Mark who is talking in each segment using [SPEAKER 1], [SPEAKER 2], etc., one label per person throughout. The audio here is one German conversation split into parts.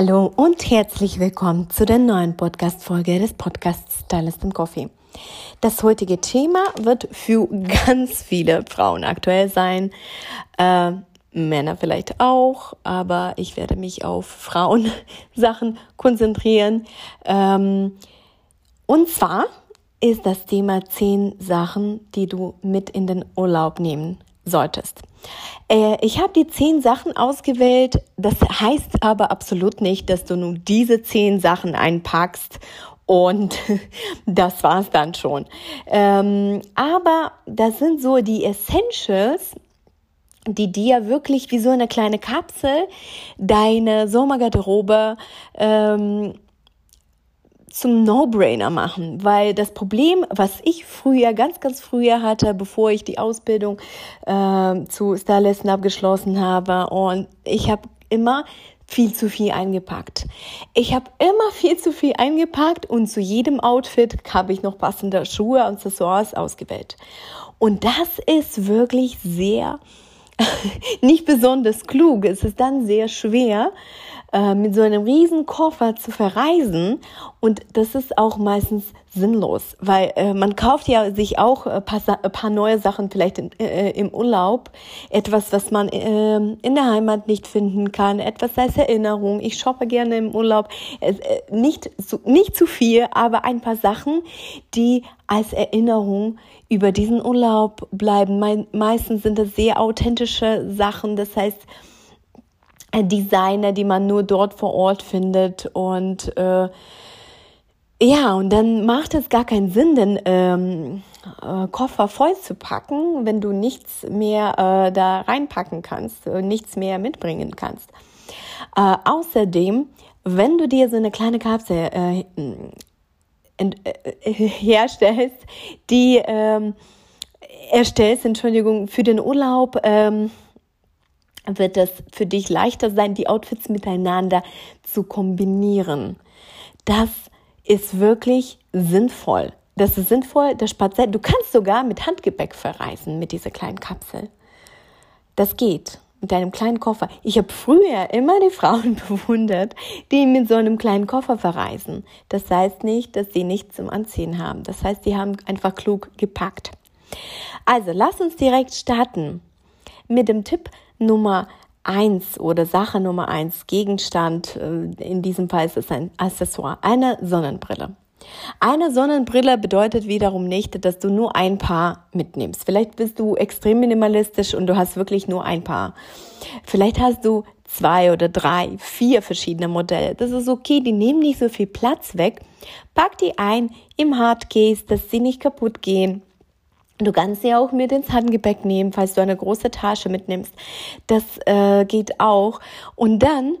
[SPEAKER 1] Hallo und herzlich willkommen zu der neuen Podcast-Folge des Podcasts Stylist and Coffee. Das heutige Thema wird für ganz viele Frauen aktuell sein. Äh, Männer vielleicht auch, aber ich werde mich auf Frauensachen konzentrieren. Ähm, und zwar ist das Thema zehn Sachen, die du mit in den Urlaub nehmen solltest. Äh, ich habe die zehn Sachen ausgewählt. Das heißt aber absolut nicht, dass du nun diese zehn Sachen einpackst und das war's dann schon. Ähm, aber das sind so die Essentials, die dir wirklich wie so eine kleine Kapsel deine Sommergarderobe ähm, zum No-Brainer machen, weil das Problem, was ich früher, ganz, ganz früher hatte, bevor ich die Ausbildung äh, zu Stylisten abgeschlossen habe und ich habe immer viel zu viel eingepackt. Ich habe immer viel zu viel eingepackt und zu jedem Outfit habe ich noch passende Schuhe und Accessoires ausgewählt. Und das ist wirklich sehr, nicht besonders klug. Es ist dann sehr schwer, äh, mit so einem riesen Koffer zu verreisen. Und das ist auch meistens sinnlos, weil äh, man kauft ja sich auch ein paar, ein paar neue Sachen vielleicht in, äh, im Urlaub, etwas, was man äh, in der Heimat nicht finden kann, etwas als Erinnerung. Ich shoppe gerne im Urlaub, äh, nicht, zu, nicht zu viel, aber ein paar Sachen, die als Erinnerung über diesen Urlaub bleiben. Me meistens sind das sehr authentische Sachen, das heißt, Designer, die man nur dort vor Ort findet und äh, ja, und dann macht es gar keinen Sinn, den ähm, äh, Koffer voll zu packen, wenn du nichts mehr äh, da reinpacken kannst, äh, nichts mehr mitbringen kannst. Äh, außerdem, wenn du dir so eine kleine Kapsel äh, äh, herstellst, die ähm, erstellst, Entschuldigung, für den Urlaub, ähm, wird es für dich leichter sein, die Outfits miteinander zu kombinieren. Das ist wirklich sinnvoll. Das ist sinnvoll, das spart Zeit. Du kannst sogar mit Handgepäck verreisen mit dieser kleinen Kapsel. Das geht mit deinem kleinen Koffer. Ich habe früher immer die Frauen bewundert, die mit so einem kleinen Koffer verreisen. Das heißt nicht, dass sie nichts zum Anziehen haben. Das heißt, sie haben einfach klug gepackt. Also, lass uns direkt starten mit dem Tipp Nummer eins oder Sache Nummer eins, Gegenstand, äh, in diesem Fall ist es ein Accessoire, eine Sonnenbrille. Eine Sonnenbrille bedeutet wiederum nicht, dass du nur ein Paar mitnimmst. Vielleicht bist du extrem minimalistisch und du hast wirklich nur ein Paar. Vielleicht hast du zwei oder drei, vier verschiedene Modelle. Das ist okay, die nehmen nicht so viel Platz weg. Pack die ein im Hardcase, dass sie nicht kaputt gehen. Du kannst sie auch mit ins Handgepäck nehmen, falls du eine große Tasche mitnimmst. Das äh, geht auch. Und dann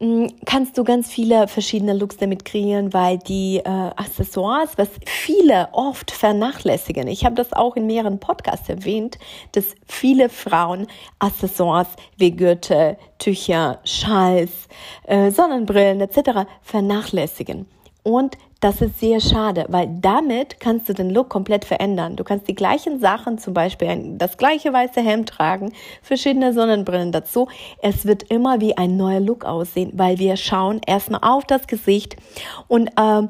[SPEAKER 1] mh, mm, kannst du ganz viele verschiedene Looks damit kreieren, weil die äh, Accessoires, was viele oft vernachlässigen, ich habe das auch in mehreren Podcasts erwähnt, dass viele Frauen Accessoires wie Gürtel, Tücher, Schals, äh, Sonnenbrillen etc. vernachlässigen. Und das ist sehr schade, weil damit kannst du den Look komplett verändern. Du kannst die gleichen Sachen, zum Beispiel das gleiche weiße Hemd tragen, verschiedene Sonnenbrillen dazu. Es wird immer wie ein neuer Look aussehen, weil wir schauen erstmal auf das Gesicht und äh,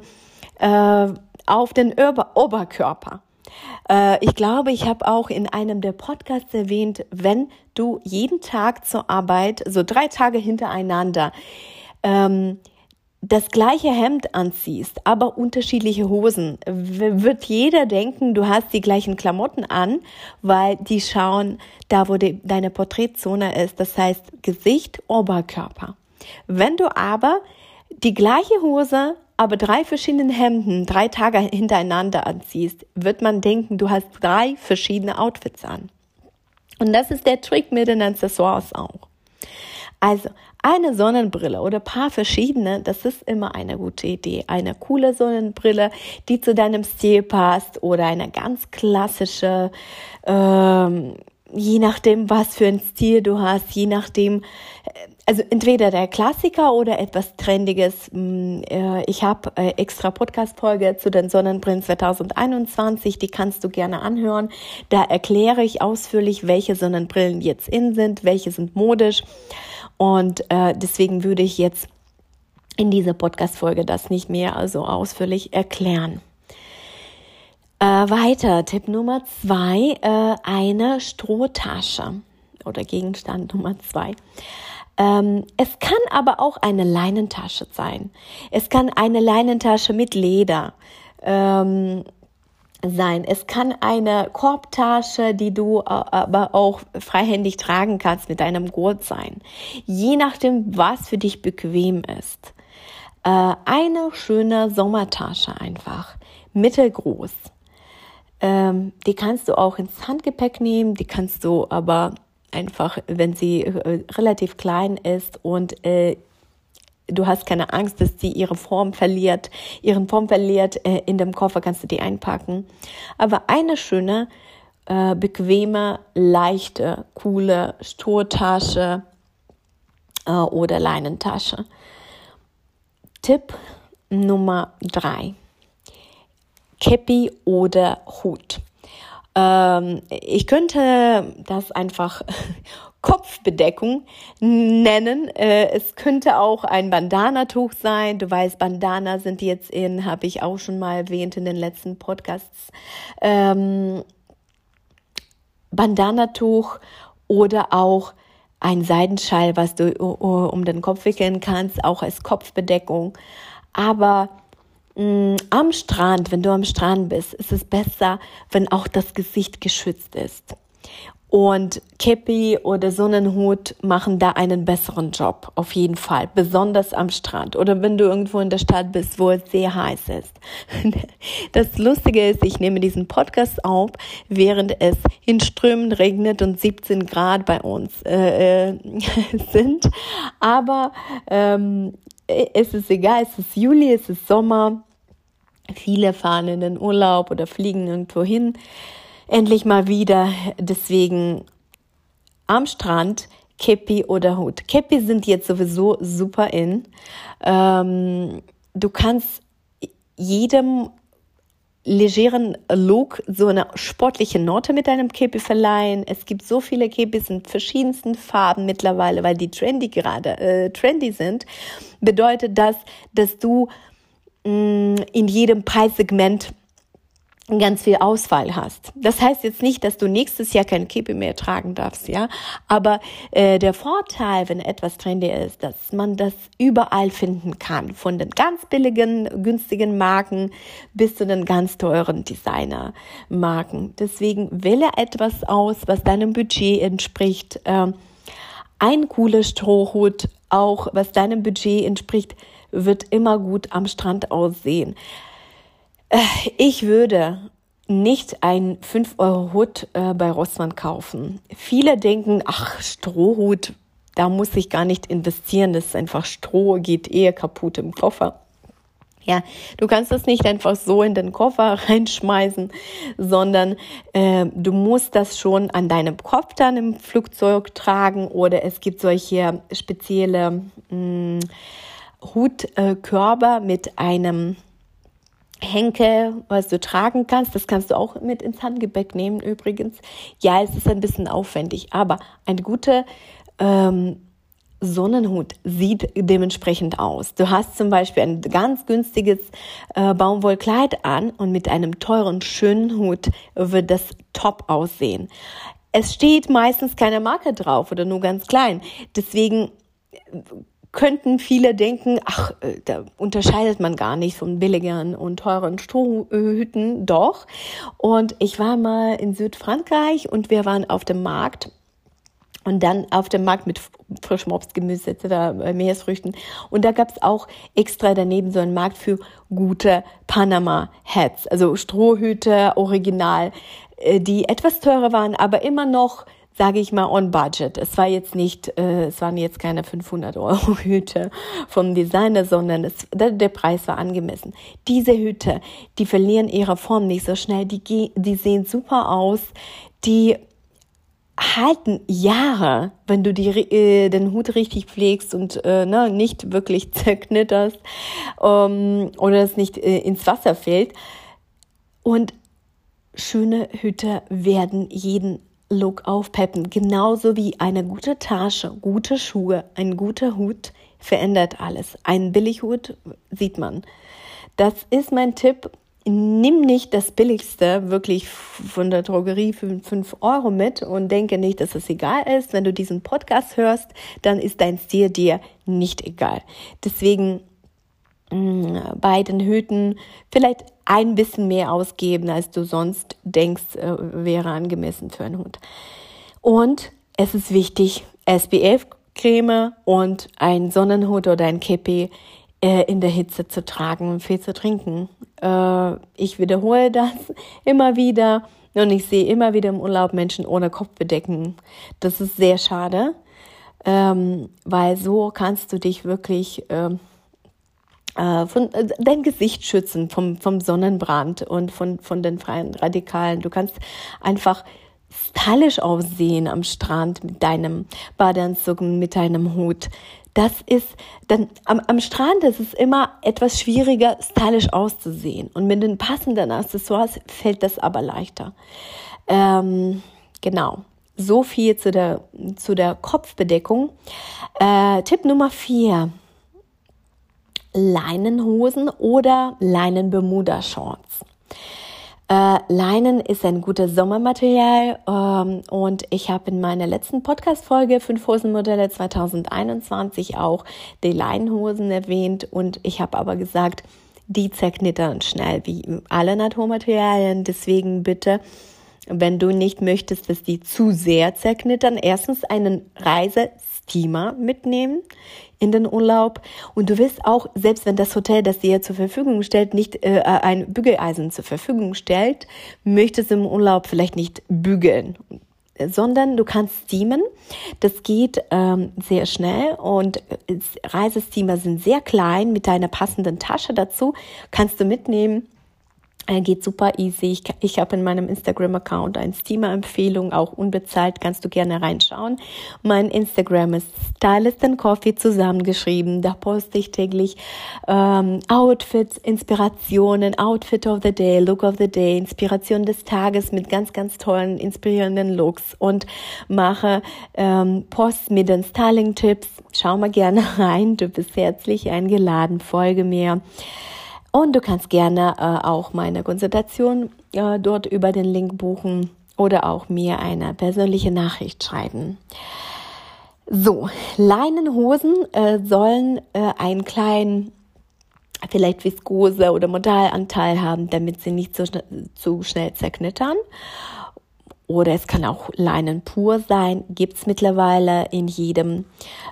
[SPEAKER 1] äh, auf den Ober Oberkörper. Äh, ich glaube, ich habe auch in einem der Podcasts erwähnt, wenn du jeden Tag zur Arbeit, so drei Tage hintereinander, ähm, das gleiche Hemd anziehst, aber unterschiedliche Hosen, wird jeder denken, du hast die gleichen Klamotten an, weil die schauen da, wo die, deine Porträtzone ist, das heißt Gesicht, Oberkörper. Wenn du aber die gleiche Hose, aber drei verschiedene Hemden drei Tage hintereinander anziehst, wird man denken, du hast drei verschiedene Outfits an. Und das ist der Trick mit den Accessoires auch. Also eine Sonnenbrille oder paar verschiedene, das ist immer eine gute Idee. Eine coole Sonnenbrille, die zu deinem Stil passt oder eine ganz klassische, ähm, je nachdem, was für ein Stil du hast, je nachdem, äh, also entweder der Klassiker oder etwas Trendiges. Mm, äh, ich habe äh, extra Podcast-Folge zu den Sonnenbrillen 2021, die kannst du gerne anhören. Da erkläre ich ausführlich, welche Sonnenbrillen jetzt in sind, welche sind modisch. Und äh, deswegen würde ich jetzt in dieser Podcast-Folge das nicht mehr also ausführlich erklären. Äh, weiter, Tipp Nummer zwei, äh, eine Strohtasche oder Gegenstand Nummer zwei. Ähm, es kann aber auch eine Leinentasche sein. Es kann eine Leinentasche mit Leder ähm, sein. Es kann eine Korbtasche, die du äh, aber auch freihändig tragen kannst, mit einem Gurt sein. Je nachdem, was für dich bequem ist. Äh, eine schöne Sommertasche einfach, mittelgroß. Ähm, die kannst du auch ins Handgepäck nehmen, die kannst du aber einfach, wenn sie äh, relativ klein ist und du hast keine Angst, dass sie ihre Form verliert, ihren Form verliert, äh, in dem Koffer kannst du die einpacken. Aber eine schöne, äh, bequeme, leichte, coole Sturtasche äh, oder Leinentasche. Tipp Nummer drei. Käppi oder Hut. Ähm, ich könnte das einfach Kopfbedeckung nennen. Äh, es könnte auch ein Bandana-Tuch sein. Du weißt, Bandana sind jetzt in, habe ich auch schon mal erwähnt in den letzten Podcasts. Ähm, Bandana-Tuch oder auch ein Seidenschall, was du um den Kopf wickeln kannst, auch als Kopfbedeckung. Aber am Strand, wenn du am Strand bist, ist es besser, wenn auch das Gesicht geschützt ist. Und Käppi oder Sonnenhut machen da einen besseren Job, auf jeden Fall, besonders am Strand oder wenn du irgendwo in der Stadt bist, wo es sehr heiß ist. Das Lustige ist, ich nehme diesen Podcast auf, während es in Strömen regnet und 17 Grad bei uns äh, äh sind. Aber ähm, es ist egal, es ist Juli, es ist Sommer Viele fahren in den Urlaub oder fliegen irgendwo hin. Endlich mal wieder. Deswegen am Strand Käppi oder Hut. Käppi sind jetzt sowieso super in. Ähm, du kannst jedem legeren Look so eine sportliche Note mit deinem Käppi verleihen. Es gibt so viele Käppis in verschiedensten Farben mittlerweile, weil die trendy gerade äh, trendy sind. Bedeutet das, dass du in jedem Preissegment ganz viel Auswahl hast. Das heißt jetzt nicht, dass du nächstes Jahr kein Kippe mehr tragen darfst, ja. Aber äh, der Vorteil, wenn etwas trendy ist, dass man das überall finden kann, von den ganz billigen, günstigen Marken bis zu den ganz teuren Designer-Marken. Deswegen wähle etwas aus, was deinem Budget entspricht. Äh, ein cooler Strohhut, auch was deinem Budget entspricht, wird immer gut am Strand aussehen. Äh, ich würde nicht ein 5-Euro-Hut äh, bei Rossmann kaufen. Viele denken, ach, Strohhut, da muss ich gar nicht investieren, das ist einfach Stroh, geht eher kaputt im Koffer. Ja, du kannst das nicht einfach so in den Koffer reinschmeißen, sondern äh, du musst das schon an deinem Kopf dann im Flugzeug tragen oder es gibt solche spezielle mh, mm, Hutkörper mit einem Henkel, was du tragen kannst. Das kannst du auch mit ins Handgepäck nehmen übrigens. Ja, es ist ein bisschen aufwendig, aber ein guter ähm, Sonnenhut sieht dementsprechend aus. Du hast zum Beispiel ein ganz günstiges äh, Baumwollkleid an und mit einem teuren, schönen Hut wird das top aussehen. Es steht meistens keine Marke drauf oder nur ganz klein. Deswegen könnten viele denken, ach, äh, da unterscheidet man gar nicht von billigeren und teuren Strohhüten. Doch. Und ich war mal in Südfrankreich und wir waren auf dem Markt und dann auf dem Markt mit frischem Obst, etc., äh, Meeresfrüchten. Und da gab's auch extra daneben so einen Markt für gute Panama-Hats, also Strohhüte, original, äh, die etwas teurer waren, aber immer noch sage ich mal, on budget. Es war jetzt nicht, äh, es waren jetzt keine 500 Euro Hüte vom Designer, sondern es, der, der, Preis war angemessen. Diese Hüte, die verlieren ihre Form nicht so schnell, die, die sehen super aus, die halten Jahre, wenn du die, äh, den Hut richtig pflegst und äh, ne, nicht wirklich zerknitterst ähm, oder es nicht äh, ins Wasser fällt. Und schöne Hüte werden jeden Look aufpeppen. Genauso wie eine gute Tasche, gute Schuhe, ein guter Hut verändert alles. Ein Billighut sieht man. Das ist mein Tipp. Nimm nicht das Billigste wirklich von der Drogerie für 5 Euro mit und denke nicht, dass es egal ist. Wenn du diesen Podcast hörst, dann ist dein Stil dir nicht egal. Deswegen bei den Hüten vielleicht ein bisschen mehr ausgeben, als du sonst denkst, äh, wäre angemessen für einen Hund. Und es ist wichtig, SPF-Creme und ein Sonnenhut oder ein Käppi äh, in der Hitze zu tragen und viel zu trinken. Äh, ich wiederhole das immer wieder und ich sehe immer wieder im Urlaub Menschen ohne Kopfbedecken. Das ist sehr schade, ähm, weil so kannst du dich wirklich ähm, äh, von äh, dein Gesicht schützen vom, vom Sonnenbrand und von, von den freien Radikalen. Du kannst einfach stylisch aussehen am Strand mit deinem Badeanzug mit deinem Hut. Das ist dann am, am Strand ist es immer etwas schwieriger, stylisch auszusehen. Und mit den passenden Accessoires fällt das aber leichter. Ähm, genau. So viel zu der, zu der Kopfbedeckung. Äh, Tipp Nummer vier Leinenhosen oder Leinen-Bermuda-Shorts. Äh, Leinen ist ein gutes Sommermaterial ähm, und ich habe in meiner letzten Podcast-Folge fünf Hosenmodelle 2021 auch die Leinenhosen erwähnt und ich habe aber gesagt, die zerknittern schnell wie alle Naturmaterialien. Deswegen bitte, wenn du nicht möchtest, dass die zu sehr zerknittern, erstens einen Reisesteamer mitnehmen in den Urlaub. Und du wirst auch, selbst wenn das Hotel das dir zur Verfügung stellt, nicht äh, ein Bügeleisen zur Verfügung stellt, möchtest im Urlaub vielleicht nicht bügeln sondern du kannst steamen. Das geht ähm, sehr schnell und äh, Reisesteamer sind sehr klein mit deiner passenden Tasche dazu. Kannst du mitnehmen geht super easy. Ich, ich habe in meinem Instagram-Account ein Steamer-Empfehlung, auch unbezahlt, kannst du gerne reinschauen. Mein Instagram ist Stylist and Coffee zusammengeschrieben. Da poste ich täglich ähm, Outfits, Inspirationen, Outfit of the Day, Look of the Day, Inspiration des Tages mit ganz, ganz tollen, inspirierenden Looks und mache ähm, Posts mit den Styling-Tipps. Schau mal gerne rein, du bist herzlich eingeladen, folge mir. Und du kannst gerne äh, auch meine Konsultation äh, dort über den Link buchen oder auch mir eine persönliche Nachricht schreiben. So, Leinenhosen äh, sollen äh, einen kleinen vielleicht Viskose oder Modalanteil haben, damit sie nicht so, zu schnell zerknittern oder es kann auch Leinen pur sein, gibt's mittlerweile in jedem,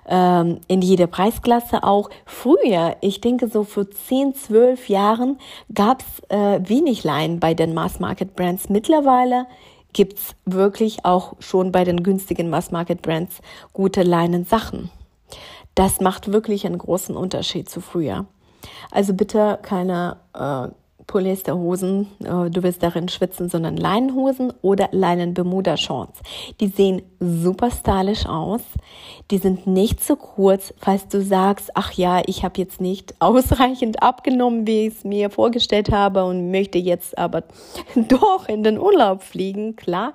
[SPEAKER 1] ähm, in jeder Preisklasse auch. Früher, ich denke so vor 10, 12 Jahren, gab's äh, wenig Leinen bei den Mass Market Brands. Mittlerweile gibt's wirklich auch schon bei den günstigen Mass Market Brands gute Leinensachen. Das macht wirklich einen großen Unterschied zu früher. Also bitte keine äh, Polyesterhosen, äh, du willst darin schwitzen, sondern Leinenhosen oder Leinen-Bermuda-Shorts. Die sehen super stylisch aus. Die sind nicht zu kurz, falls du sagst, ach ja, ich habe jetzt nicht ausreichend abgenommen, wie ich es mir vorgestellt habe und möchte jetzt aber doch in den Urlaub fliegen. Klar,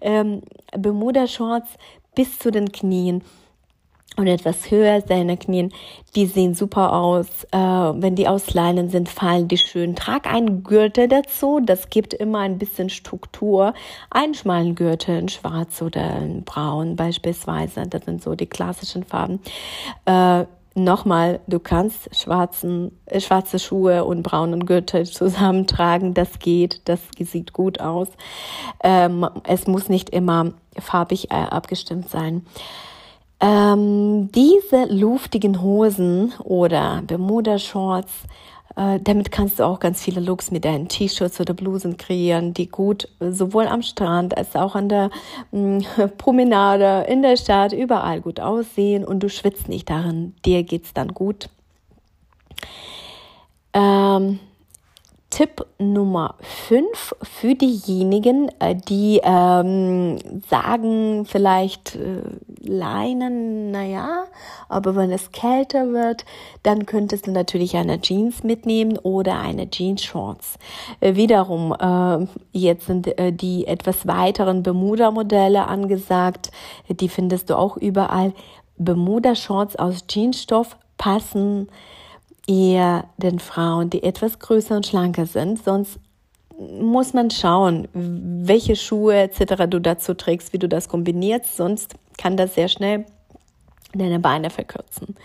[SPEAKER 1] ähm, Bermuda-Shorts bis zu den Knien und etwas höher seine Knien, die sehen super aus. Äh, wenn die aus Leinen sind, fallen die schön. Trag einen Gürtel dazu, das gibt immer ein bisschen Struktur. Einen schmalen Gürtel in schwarz oder in braun beispielsweise, das sind so die klassischen Farben. Äh, Nochmal, du kannst schwarzen, äh, schwarze Schuhe und braunen Gürtel zusammentragen. Das geht, das sieht gut aus. Ähm, es muss nicht immer farbig äh, abgestimmt sein. Ähm, diese luftigen Hosen oder Bermuda-Shorts Äh, damit kannst du auch ganz viele Looks mit deinen T-Shirts oder Blusen kreieren, die gut sowohl am Strand als auch an der mh, mm, Promenade, in der Stadt, überall gut aussehen und du schwitzt nicht darin. Dir geht's dann gut. Ähm, Tipp Nummer 5 für diejenigen, äh, die ähm, sagen, vielleicht äh, Leinen, naja, aber wenn es kälter wird, dann könntest du natürlich eine Jeans mitnehmen oder eine Jeans Shorts. Äh, wiederum, äh, jetzt sind äh, die etwas weiteren Bermuda-Modelle angesagt, die findest du auch überall. Bermuda-Shorts aus Jeansstoff passen eher den Frauen, die etwas größer und schlanker sind. Sonst muss man schauen, welche Schuhe etc. du dazu trägst, wie du das kombinierst. Sonst kann das sehr schnell deine Beine verkürzen.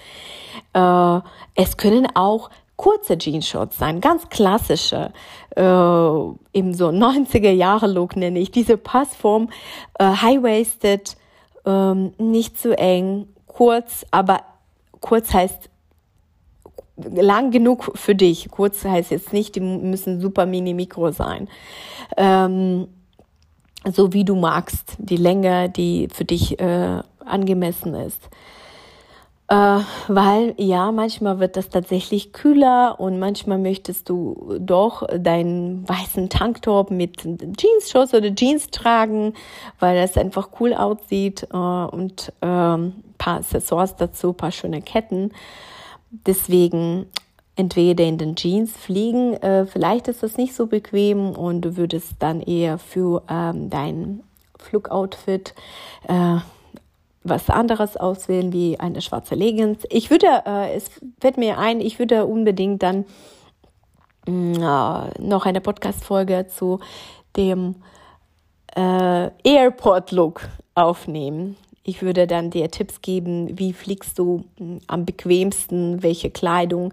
[SPEAKER 1] Äh, es können auch kurze Jeansshorts sein, ganz klassische, äh, eben so 90er Jahre Look nenne ich, diese Passform, äh, high-waisted, äh, nicht zu eng, kurz, aber kurz heißt lang genug für dich. Kurz heißt jetzt nicht, die müssen super mini mikro sein. Ähm, so wie du magst, die Länge, die für dich äh, angemessen ist. Äh, weil ja, manchmal wird das tatsächlich kühler und manchmal möchtest du doch deinen weißen Tanktop mit Jeans-Shorts oder Jeans tragen, weil das einfach cool aussieht äh, und ähm, paar Accessoires dazu, paar schöne Ketten. Deswegen entweder in den Jeans fliegen, äh, vielleicht ist das nicht so bequem und du würdest dann eher für ähm, dein Flugoutfit äh, was anderes auswählen, wie eine schwarze Leggings. Ich würde, äh, es fällt mir ein, ich würde unbedingt dann mm, äh, noch eine Podcast-Folge zu dem äh, Airport-Look aufnehmen. Ich würde dann dir Tipps geben, wie fliegst du hm, am bequemsten, welche Kleidung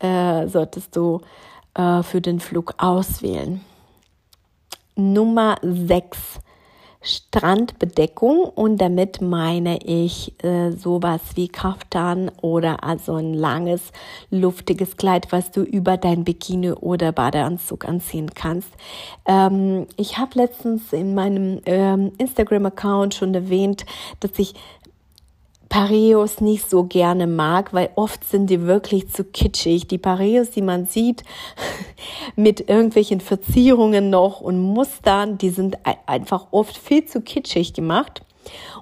[SPEAKER 1] äh, solltest du äh, für den Flug auswählen. Nummer 6 Strandbedeckung und damit meine ich äh, sowas wie Kaftan oder also ein langes, luftiges Kleid, was du über dein Bikini oder Badeanzug anziehen kannst. Ähm, ich habe letztens in meinem ähm, Instagram-Account schon erwähnt, dass ich Pareos nicht so gerne mag, weil oft sind die wirklich zu kitschig. Die Pareos, die man sieht mit irgendwelchen Verzierungen noch und Mustern, die sind einfach oft viel zu kitschig gemacht.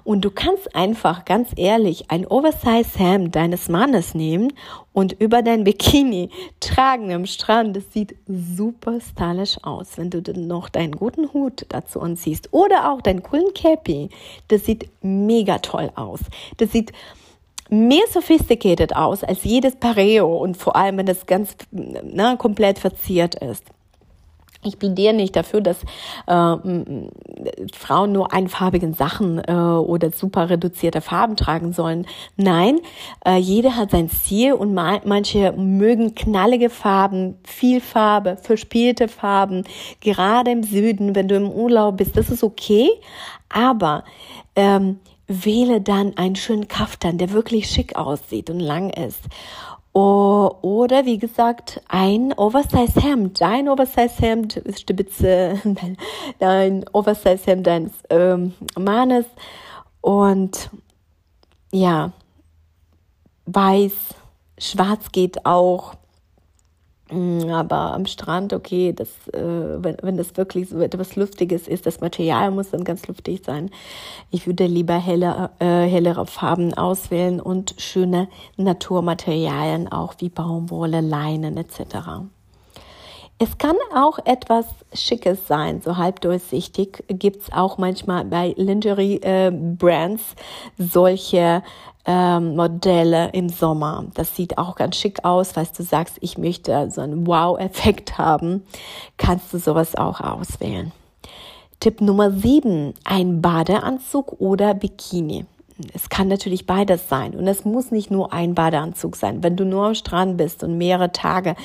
[SPEAKER 1] Und du kannst einfach ganz ehrlich ein Oversize Hemd deines Mannes nehmen und über dein Bikini tragen am Strand. Das sieht super stylisch aus, wenn du dann noch deinen guten Hut dazu anziehst oder auch deinen coolen Cappy. Das sieht mega toll aus. Das sieht mehr sophisticated aus als jedes Pareo und vor allem, wenn das ganz na, komplett verziert ist. Ich plädiere nicht dafür, dass äh, Frauen nur einfarbigen Sachen äh, oder super reduzierte Farben tragen sollen. Nein, äh, jeder hat sein Ziel und ma manche mögen knallige Farben, viel Farbe, verspielte Farben. Gerade im Süden, wenn du im Urlaub bist, das ist okay. Aber ähm, wähle dann einen schönen Kaftan, der wirklich schick aussieht und lang ist. Oder wie gesagt, ein Oversize Hemd, dein Oversize Hemd ist Spitze, dein, dein Oversize Hemd deines ähm, Mannes und ja, weiß, schwarz geht auch. Mm, aber am Strand, okay, das, äh, wenn, wenn das wirklich so etwas Lustiges ist, das Material muss dann ganz luftig sein. Ich würde lieber helle, äh, hellere Farben auswählen und schöne Naturmaterialien, auch wie Baumwolle, Leinen etc. Es kann auch etwas Schickes sein, so halbdurchsichtig gibt es auch manchmal bei Lingerie-Brands äh, solche ähm, Modelle im Sommer. Das sieht auch ganz schick aus, falls du sagst, ich möchte so einen Wow-Effekt haben, kannst du sowas auch auswählen. Tipp Nummer sieben: ein Badeanzug oder Bikini es kann natürlich beides sein. Und es muss nicht nur ein Badeanzug sein. Wenn du nur am Strand bist und mehrere Tage,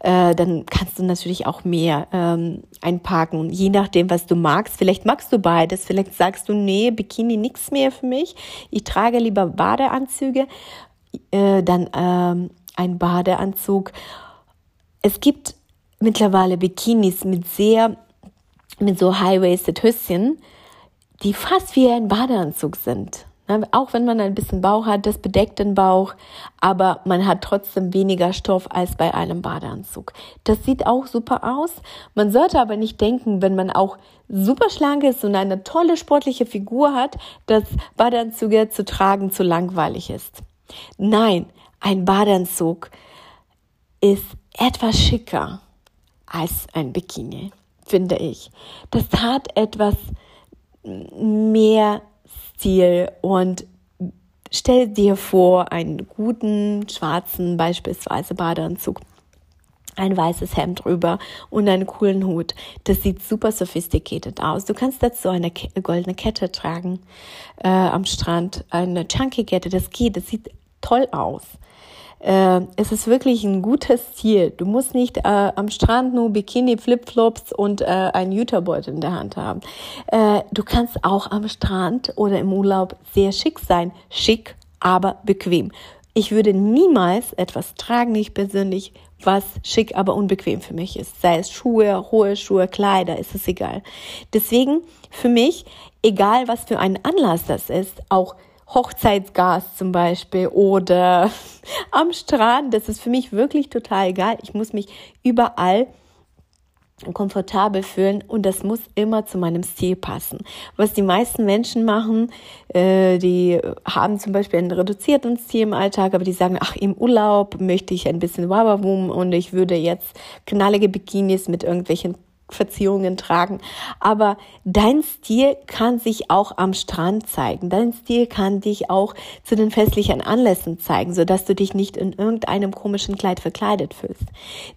[SPEAKER 1] äh, dann kannst du natürlich auch mehr ähm, einpacken. Je nachdem, was du magst. Vielleicht magst du beides. Vielleicht sagst du, nee, Bikini nichts mehr für mich. Ich trage lieber Badeanzüge. Äh, dann ähm, ein Badeanzug Es gibt mittlerweile Bikinis mit sehr, mit so high-waisted Höschen, die fast wie ein Badeanzug sind. Auch wenn man ein bisschen Bauch hat, das bedeckt den Bauch, aber man hat trotzdem weniger Stoff als bei einem Badeanzug. Das sieht auch super aus. Man sollte aber nicht denken, wenn man auch super schlank ist und eine tolle sportliche Figur hat, dass Badeanzüge zu tragen zu langweilig ist. Nein, ein Badeanzug ist etwas schicker als ein Bikini, finde ich. Das hat etwas mehr Stil und stell dir vor einen guten schwarzen beispielsweise Badeanzug ein weißes Hemd drüber und einen coolen Hut. Das sieht super sophisticated aus. Du kannst dazu eine goldene Kette tragen äh, am Strand, eine chunky Kette. Das geht, das sieht toll aus äh, es ist wirklich ein gutes Ziel. Du musst nicht äh, am Strand nur Bikini, Flipflops und äh, ein Jutebeutel in der Hand haben. Äh, du kannst auch am Strand oder im Urlaub sehr schick sein. Schick, aber bequem. Ich würde niemals etwas tragen, ich persönlich, was schick, aber unbequem für mich ist. Sei es Schuhe, hohe Schuhe, Kleider, ist es egal. Deswegen für mich, egal was für ein Anlass das ist, auch Hochzeitsgas zum Beispiel oder am Strand. Das ist für mich wirklich total egal. Ich muss mich überall komfortabel fühlen und das muss immer zu meinem Stil passen. Was die meisten Menschen machen, äh, die haben zum Beispiel einen reduzierten Stil im Alltag, aber die sagen, ach, im Urlaub möchte ich ein bisschen Wabawum und ich würde jetzt knallige Bikinis mit irgendwelchen Verzierungen tragen. Aber dein Stil kann sich auch am Strand zeigen. Dein Stil kann dich auch zu den festlichen Anlässen zeigen, sodass du dich nicht in irgendeinem komischen Kleid verkleidet fühlst.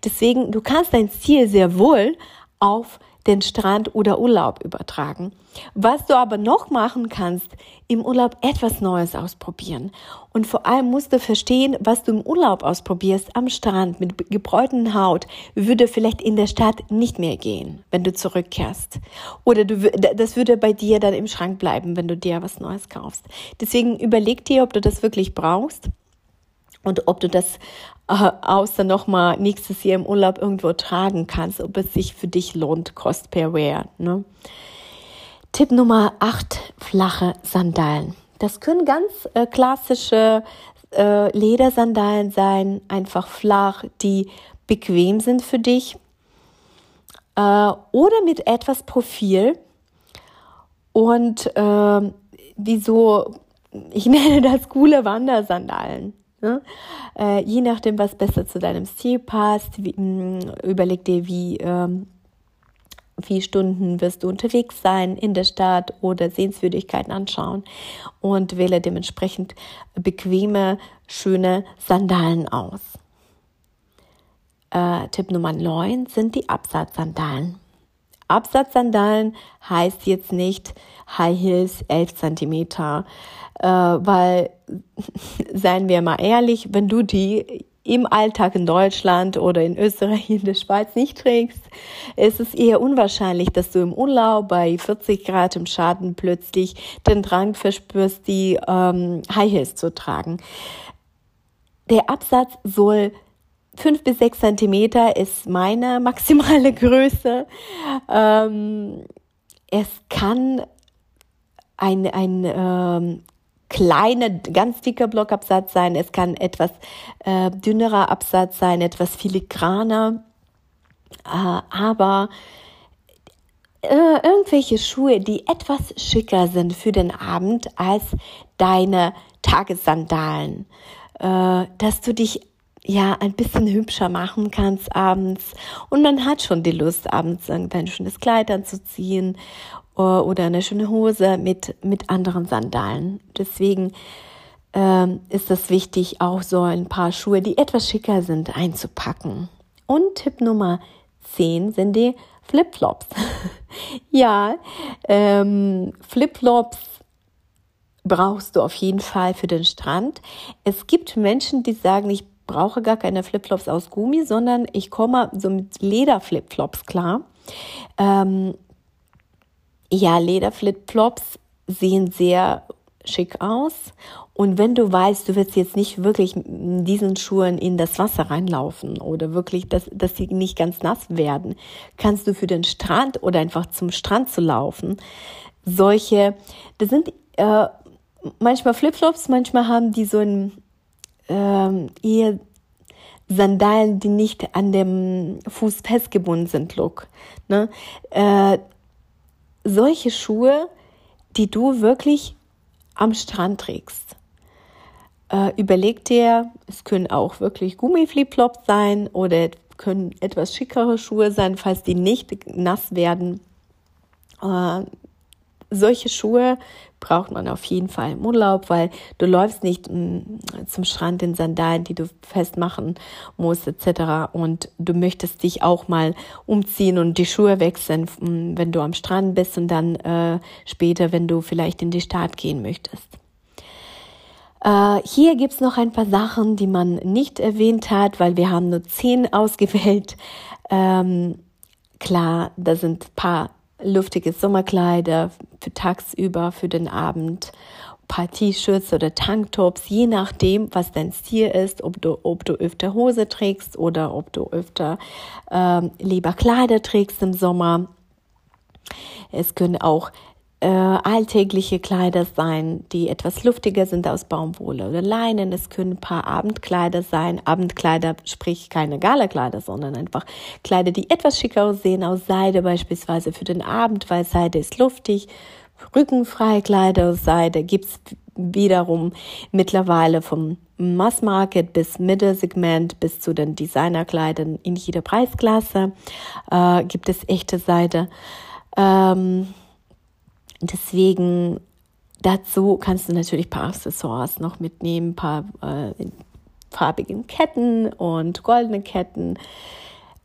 [SPEAKER 1] Deswegen, du kannst dein Stil sehr wohl auf den Strand oder Urlaub übertragen. Was du aber noch machen kannst, im Urlaub etwas Neues ausprobieren. Und vor allem musst du verstehen, was du im Urlaub ausprobierst am Strand mit gebräunten Haut, würde vielleicht in der Stadt nicht mehr gehen, wenn du zurückkehrst. Oder du, das würde bei dir dann im Schrank bleiben, wenn du dir was Neues kaufst. Deswegen überleg dir, ob du das wirklich brauchst und ob du das äh, außer nochmal nächstes Jahr im Urlaub irgendwo tragen kannst, ob es sich für dich lohnt, Cost per Wear. Ne? Tipp Nummer 8, flache Sandalen. Das können ganz äh, klassische äh, Ledersandalen sein, einfach flach, die bequem sind für dich. Äh, oder mit etwas Profil. Und äh, wie so, ich nenne das coole Wandersandalen. Ne? Äh, je nachdem, was besser zu deinem Stil passt, wie, mh, mm, überleg dir, wie, ähm, wie Stunden wirst du unterwegs sein in der Stadt oder Sehenswürdigkeiten anschauen und wähle dementsprechend bequeme, schöne Sandalen aus. Äh, Tipp Nummer 9 sind die Absatzsandalen. Absatzsandalen heißt jetzt nicht High Heels 11 Zentimeter, äh, weil, seien wir mal ehrlich, wenn du die im Alltag in Deutschland oder in Österreich, in der Schweiz nicht trägst, ist es eher unwahrscheinlich, dass du im Urlaub bei 40 Grad im Schatten plötzlich den Drang verspürst, die ähm, High Heels zu tragen. Der Absatz soll fünf bis sechs Zentimeter ist meine maximale Größe. Ähm, es kann ein, ein ähm, kleiner, ganz dicker Blockabsatz sein. Es kann etwas äh, dünnerer Absatz sein, etwas filigraner. Äh, aber äh, irgendwelche Schuhe, die etwas schicker sind für den Abend als deine Tagessandalen, äh, dass du dich ja ein bisschen hübscher machen kannst abends und man hat schon die Lust abends irgendein schönes Kleid anzuziehen äh, oder eine schöne Hose mit mit anderen Sandalen. Deswegen ähm, ist es wichtig, auch so ein paar Schuhe, die etwas schicker sind, einzupacken. Und Tipp Nummer 10 sind die Flipflops. ja, ähm, Flipflops brauchst du auf jeden Fall für den Strand. Es gibt Menschen, die sagen, ich brauche gar keine Flipflops aus Gummi, sondern ich komme so mit Lederflipflops klar. Ähm, ja, Lederflipflops sehen sehr schick aus. Und wenn du weißt, du wirst jetzt nicht wirklich in diesen Schuhen in das Wasser reinlaufen oder wirklich, dass, dass sie nicht ganz nass werden, kannst du für den Strand oder einfach zum Strand zu laufen, solche, das sind äh, manchmal Flipflops, manchmal haben die so ein äh, eher Sandalen, die nicht an dem Fuß festgebunden sind, Look. Ne? Äh, solche Schuhe, die du wirklich am Strand trägst. Äh, überleg dir, es können auch wirklich Gummiflipflops sein oder können etwas schickere Schuhe sein, falls die nicht nass werden. Äh, solche Schuhe braucht man auf jeden Fall im Urlaub, weil du läufst nicht mm, zum Strand in Sandalen, die du festmachen musst etc. Und du möchtest dich auch mal umziehen und die Schuhe wechseln, mm, wenn du am Strand bist und dann äh, später, wenn du vielleicht in die Stadt gehen möchtest. Äh, hier gibt's noch ein paar Sachen, die man nicht erwähnt hat, weil wir haben nur zehn ausgewählt. Ähm, klar, da sind paar luftige Sommerkleider für tagsüber, für den Abend, paar T-Shirts oder Tanktops, je nachdem, was dein Stil ist, ob du, ob du öfter Hose trägst oder ob du öfter ähm, lieber Kleider trägst im Sommer. Es können auch äh, alltägliche Kleider sein, die etwas luftiger sind aus Baumwolle oder Leinen. Es können ein paar Abendkleider sein. Abendkleider, sprich keine Galakleider, sondern einfach Kleider, die etwas schicker aussehen, aus Seide beispielsweise für den Abend, weil Seide ist luftig. Rückenfreie Kleider aus Seide gibt's wiederum mittlerweile vom Mass Market bis Mittelsegment bis zu den Designerkleidern in jeder Preisklasse äh, gibt es echte Seide. Ähm, Deswegen dazu kannst du natürlich ein paar Accessoires noch mitnehmen, ein paar äh, farbigen Ketten und goldene Ketten,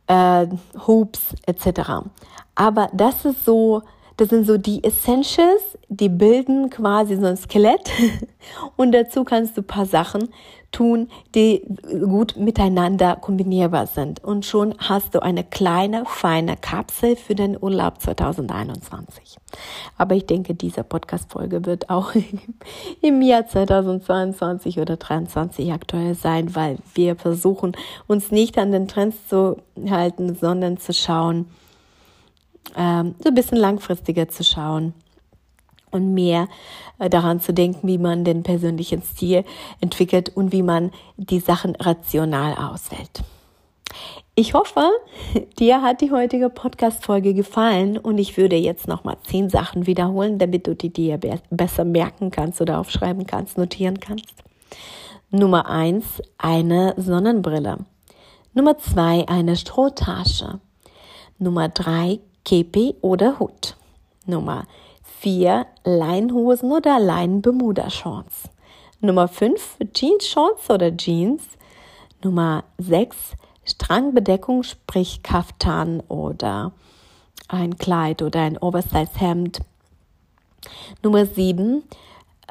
[SPEAKER 1] äh, Hoops etc. Aber das ist so das sind so die Essentials, die bilden quasi so ein Skelett. Und dazu kannst du ein paar Sachen tun, die gut miteinander kombinierbar sind. Und schon hast du eine kleine, feine Kapsel für den Urlaub 2021. Aber ich denke, diese Podcast-Folge wird auch im Jahr 2022 oder 2023 aktuell sein, weil wir versuchen, uns nicht an den Trends zu halten, sondern zu schauen, ähm, so ein bisschen langfristiger zu schauen und mehr äh, daran zu denken, wie man den persönlichen Stil entwickelt und wie man die Sachen rational auswählt. Ich hoffe, dir hat die heutige Podcast-Folge gefallen und ich würde jetzt nochmal zehn Sachen wiederholen, damit du die dir besser merken kannst oder aufschreiben kannst, notieren kannst. Nummer eins, eine Sonnenbrille. Nummer zwei, eine Strohtasche. Nummer drei, Kepi oder Hut. Nummer 4 Leinhosen oder Lein-Bermuda-Shorts. Nummer 5 Jeans-Shorts oder Jeans. Nummer 6 Strangbedeckung, sprich Kaftan oder ein Kleid oder ein Oversize-Hemd. Nummer 7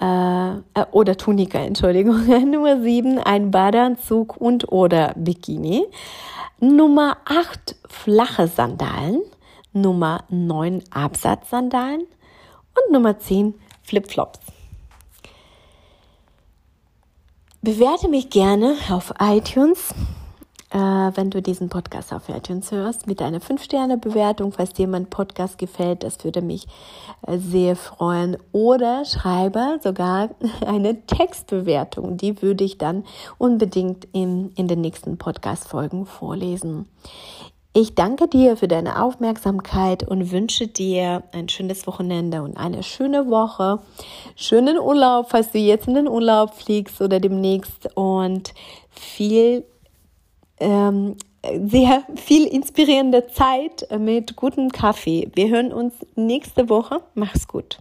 [SPEAKER 1] äh, äh, oder Tunika, Entschuldigung. Nummer 7 ein Badeanzug und oder Bikini. Nummer 8 flache Sandalen. Nummer 9 Absatzsandalen und Nummer 10 Flipflops. Bewerte mich gerne auf iTunes, äh, wenn du diesen Podcast auf iTunes hörst, mit einer 5-Sterne-Bewertung, falls dir mein Podcast gefällt. Das würde mich äh, sehr freuen. Oder schreibe sogar eine Textbewertung. Die würde ich dann unbedingt in, in den nächsten Podcast-Folgen vorlesen. Ich danke dir für deine Aufmerksamkeit und wünsche dir ein schönes Wochenende und eine schöne Woche, schönen Urlaub, falls du jetzt in den Urlaub fliegst oder demnächst und viel, ähm, sehr viel inspirierende Zeit mit gutem Kaffee. Wir hören uns nächste Woche. Mach's gut.